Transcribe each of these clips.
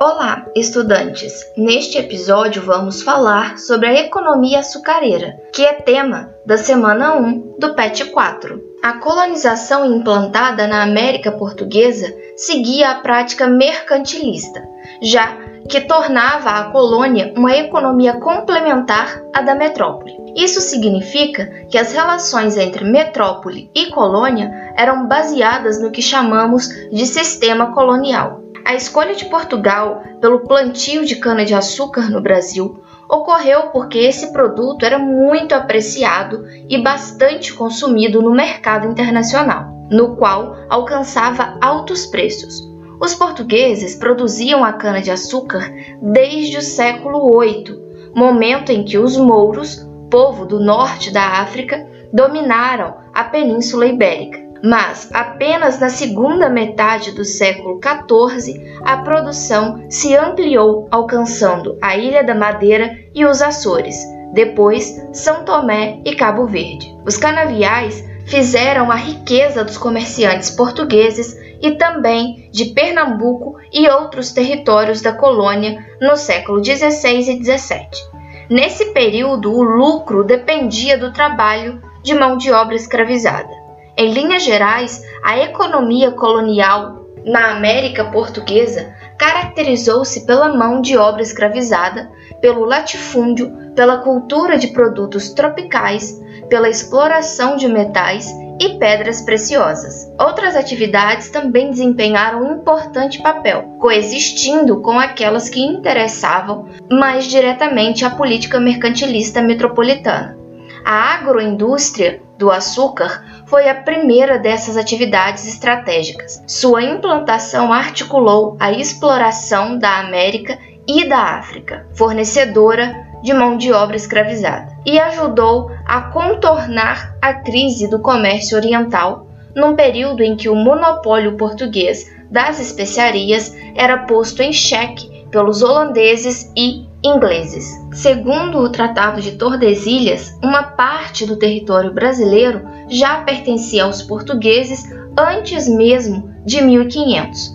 Olá, estudantes! Neste episódio vamos falar sobre a economia açucareira, que é tema da semana 1 do PET 4. A colonização implantada na América Portuguesa seguia a prática mercantilista, já que tornava a colônia uma economia complementar à da metrópole. Isso significa que as relações entre metrópole e colônia eram baseadas no que chamamos de sistema colonial. A escolha de Portugal pelo plantio de cana-de-açúcar no Brasil ocorreu porque esse produto era muito apreciado e bastante consumido no mercado internacional, no qual alcançava altos preços. Os portugueses produziam a cana-de-açúcar desde o século VIII, momento em que os mouros, povo do norte da África, dominaram a Península Ibérica mas apenas na segunda metade do século XIV a produção se ampliou, alcançando a Ilha da Madeira e os Açores, depois São Tomé e Cabo Verde. Os canaviais fizeram a riqueza dos comerciantes portugueses e também de Pernambuco e outros territórios da colônia no século XVI e XVII. Nesse período, o lucro dependia do trabalho de mão de obra escravizada. Em linhas gerais, a economia colonial na América Portuguesa caracterizou-se pela mão de obra escravizada, pelo latifúndio, pela cultura de produtos tropicais, pela exploração de metais e pedras preciosas. Outras atividades também desempenharam um importante papel, coexistindo com aquelas que interessavam mais diretamente a política mercantilista metropolitana. A agroindústria do açúcar foi a primeira dessas atividades estratégicas. Sua implantação articulou a exploração da América e da África, fornecedora de mão de obra escravizada, e ajudou a contornar a crise do comércio oriental num período em que o monopólio português das especiarias era posto em xeque pelos holandeses e ingleses. Segundo o Tratado de Tordesilhas, uma parte do território brasileiro já pertencia aos portugueses antes mesmo de 1500.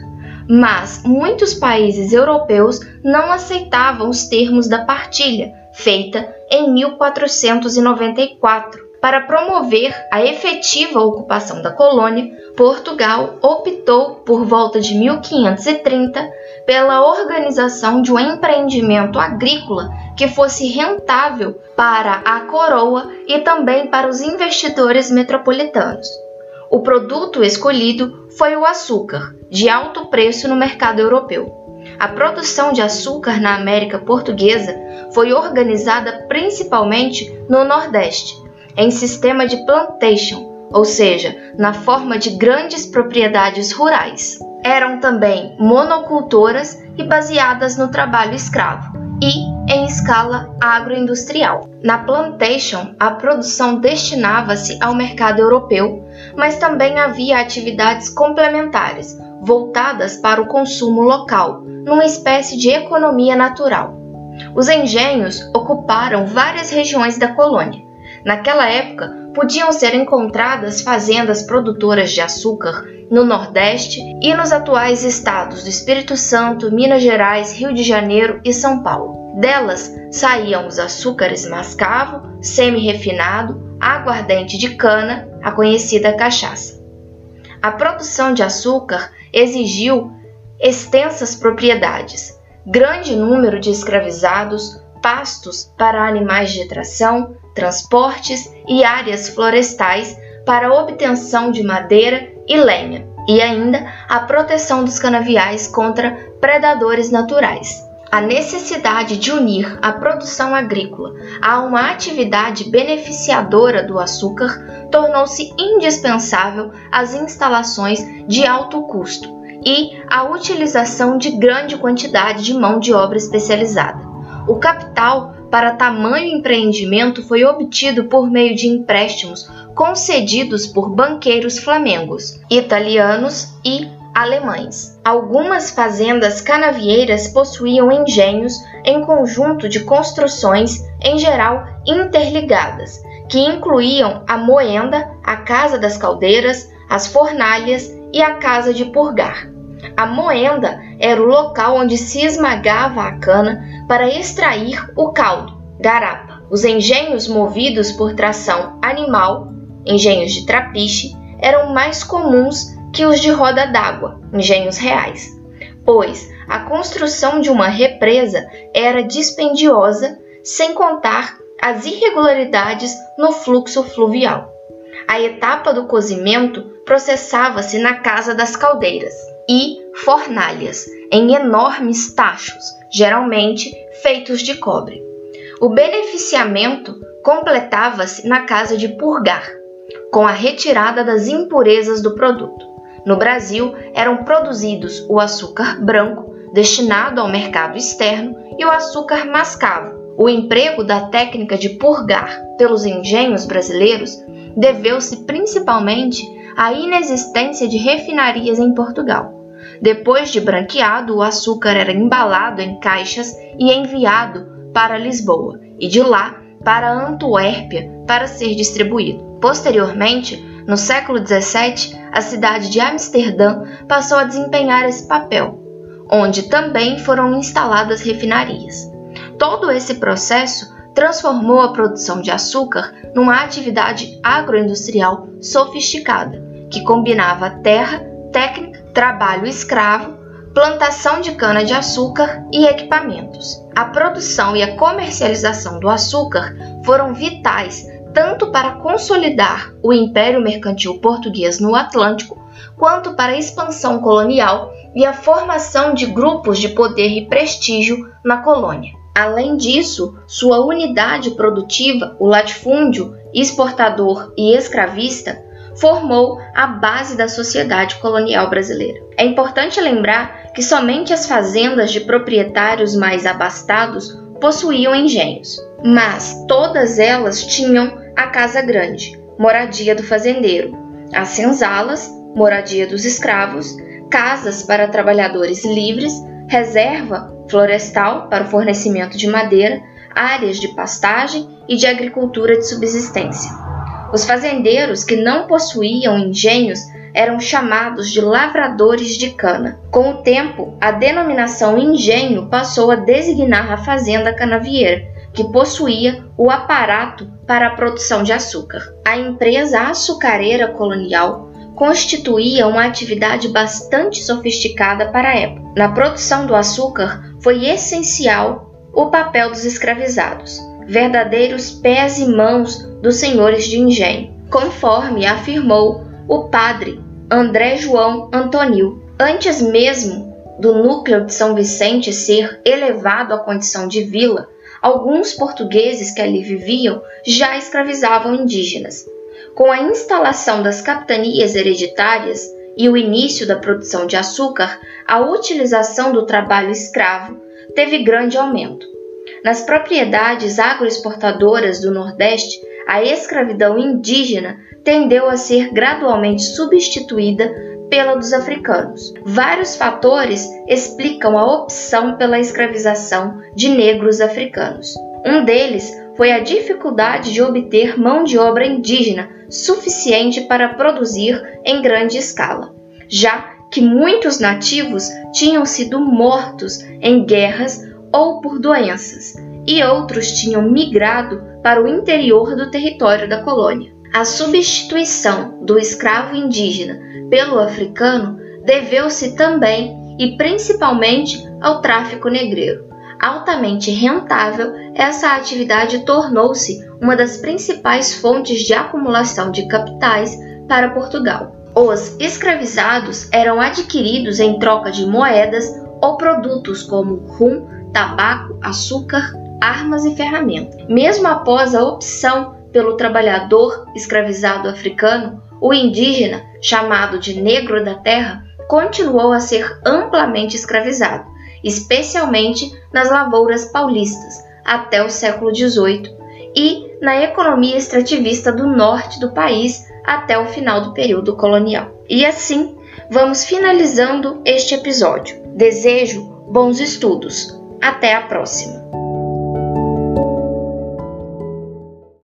Mas muitos países europeus não aceitavam os termos da partilha, feita em 1494, para promover a efetiva ocupação da colônia, Portugal optou, por volta de 1530, pela organização de um empreendimento agrícola que fosse rentável para a coroa e também para os investidores metropolitanos. O produto escolhido foi o açúcar, de alto preço no mercado europeu. A produção de açúcar na América Portuguesa foi organizada principalmente no Nordeste, em sistema de plantation, ou seja, na forma de grandes propriedades rurais. Eram também monocultoras e baseadas no trabalho escravo e em escala agroindustrial. Na plantation, a produção destinava-se ao mercado europeu, mas também havia atividades complementares voltadas para o consumo local, numa espécie de economia natural. Os engenhos ocuparam várias regiões da colônia, Naquela época, podiam ser encontradas fazendas produtoras de açúcar no Nordeste e nos atuais estados do Espírito Santo, Minas Gerais, Rio de Janeiro e São Paulo. Delas saíam os açúcares mascavo, semi-refinado, aguardente de cana, a conhecida cachaça. A produção de açúcar exigiu extensas propriedades, grande número de escravizados, pastos para animais de tração, transportes e áreas florestais para obtenção de madeira e lenha, e ainda a proteção dos canaviais contra predadores naturais. A necessidade de unir a produção agrícola a uma atividade beneficiadora do açúcar tornou-se indispensável as instalações de alto custo e a utilização de grande quantidade de mão de obra especializada. O capital para tamanho empreendimento foi obtido por meio de empréstimos concedidos por banqueiros flamengos, italianos e alemães. Algumas fazendas canavieiras possuíam engenhos em conjunto de construções, em geral interligadas, que incluíam a moenda, a casa das caldeiras, as fornalhas e a casa de purgar. A moenda era o local onde se esmagava a cana para extrair o caldo, garapa. Os engenhos movidos por tração animal, engenhos de trapiche, eram mais comuns que os de roda d'água, engenhos reais, pois a construção de uma represa era dispendiosa, sem contar as irregularidades no fluxo fluvial. A etapa do cozimento processava-se na casa das caldeiras e fornalhas, em enormes tachos, geralmente feitos de cobre. O beneficiamento completava-se na casa de purgar, com a retirada das impurezas do produto. No Brasil, eram produzidos o açúcar branco, destinado ao mercado externo, e o açúcar mascavo. O emprego da técnica de purgar pelos engenhos brasileiros deveu-se principalmente à inexistência de refinarias em Portugal. Depois de branqueado, o açúcar era embalado em caixas e enviado para Lisboa e de lá para Antuérpia para ser distribuído. Posteriormente, no século XVII, a cidade de Amsterdã passou a desempenhar esse papel, onde também foram instaladas refinarias. Todo esse processo transformou a produção de açúcar numa atividade agroindustrial sofisticada, que combinava terra, técnica, trabalho escravo, plantação de cana-de-açúcar e equipamentos. A produção e a comercialização do açúcar foram vitais tanto para consolidar o império mercantil português no Atlântico, quanto para a expansão colonial e a formação de grupos de poder e prestígio na colônia. Além disso, sua unidade produtiva, o latifúndio, exportador e escravista, formou a base da sociedade colonial brasileira. É importante lembrar que somente as fazendas de proprietários mais abastados possuíam engenhos, mas todas elas tinham a casa grande, moradia do fazendeiro, as senzalas, moradia dos escravos, casas para trabalhadores livres, reserva florestal para o fornecimento de madeira, áreas de pastagem e de agricultura de subsistência. Os fazendeiros que não possuíam engenhos eram chamados de lavradores de cana. Com o tempo, a denominação engenho passou a designar a fazenda canavieira, que possuía o aparato para a produção de açúcar. A empresa açucareira colonial constituía uma atividade bastante sofisticada para a época. Na produção do açúcar foi essencial o papel dos escravizados, verdadeiros pés e mãos dos senhores de engenho, conforme afirmou o padre André João Antonil. Antes mesmo do núcleo de São Vicente ser elevado à condição de vila, alguns portugueses que ali viviam já escravizavam indígenas. Com a instalação das capitanias hereditárias e o início da produção de açúcar, a utilização do trabalho escravo teve grande aumento. Nas propriedades agroexportadoras do Nordeste, a escravidão indígena tendeu a ser gradualmente substituída pela dos africanos. Vários fatores explicam a opção pela escravização de negros africanos. Um deles foi a dificuldade de obter mão de obra indígena suficiente para produzir em grande escala, já que muitos nativos tinham sido mortos em guerras ou por doenças, e outros tinham migrado para o interior do território da colônia. A substituição do escravo indígena pelo africano deveu-se também e principalmente ao tráfico negreiro. Altamente rentável, essa atividade tornou-se uma das principais fontes de acumulação de capitais para Portugal. Os escravizados eram adquiridos em troca de moedas ou produtos como rum, tabaco, açúcar, armas e ferramentas. Mesmo após a opção pelo trabalhador escravizado africano, o indígena, chamado de negro da terra, continuou a ser amplamente escravizado, especialmente nas lavouras paulistas, até o século XVIII, e na economia extrativista do norte do país até o final do período colonial. E assim, vamos finalizando este episódio. Desejo bons estudos. Até a próxima!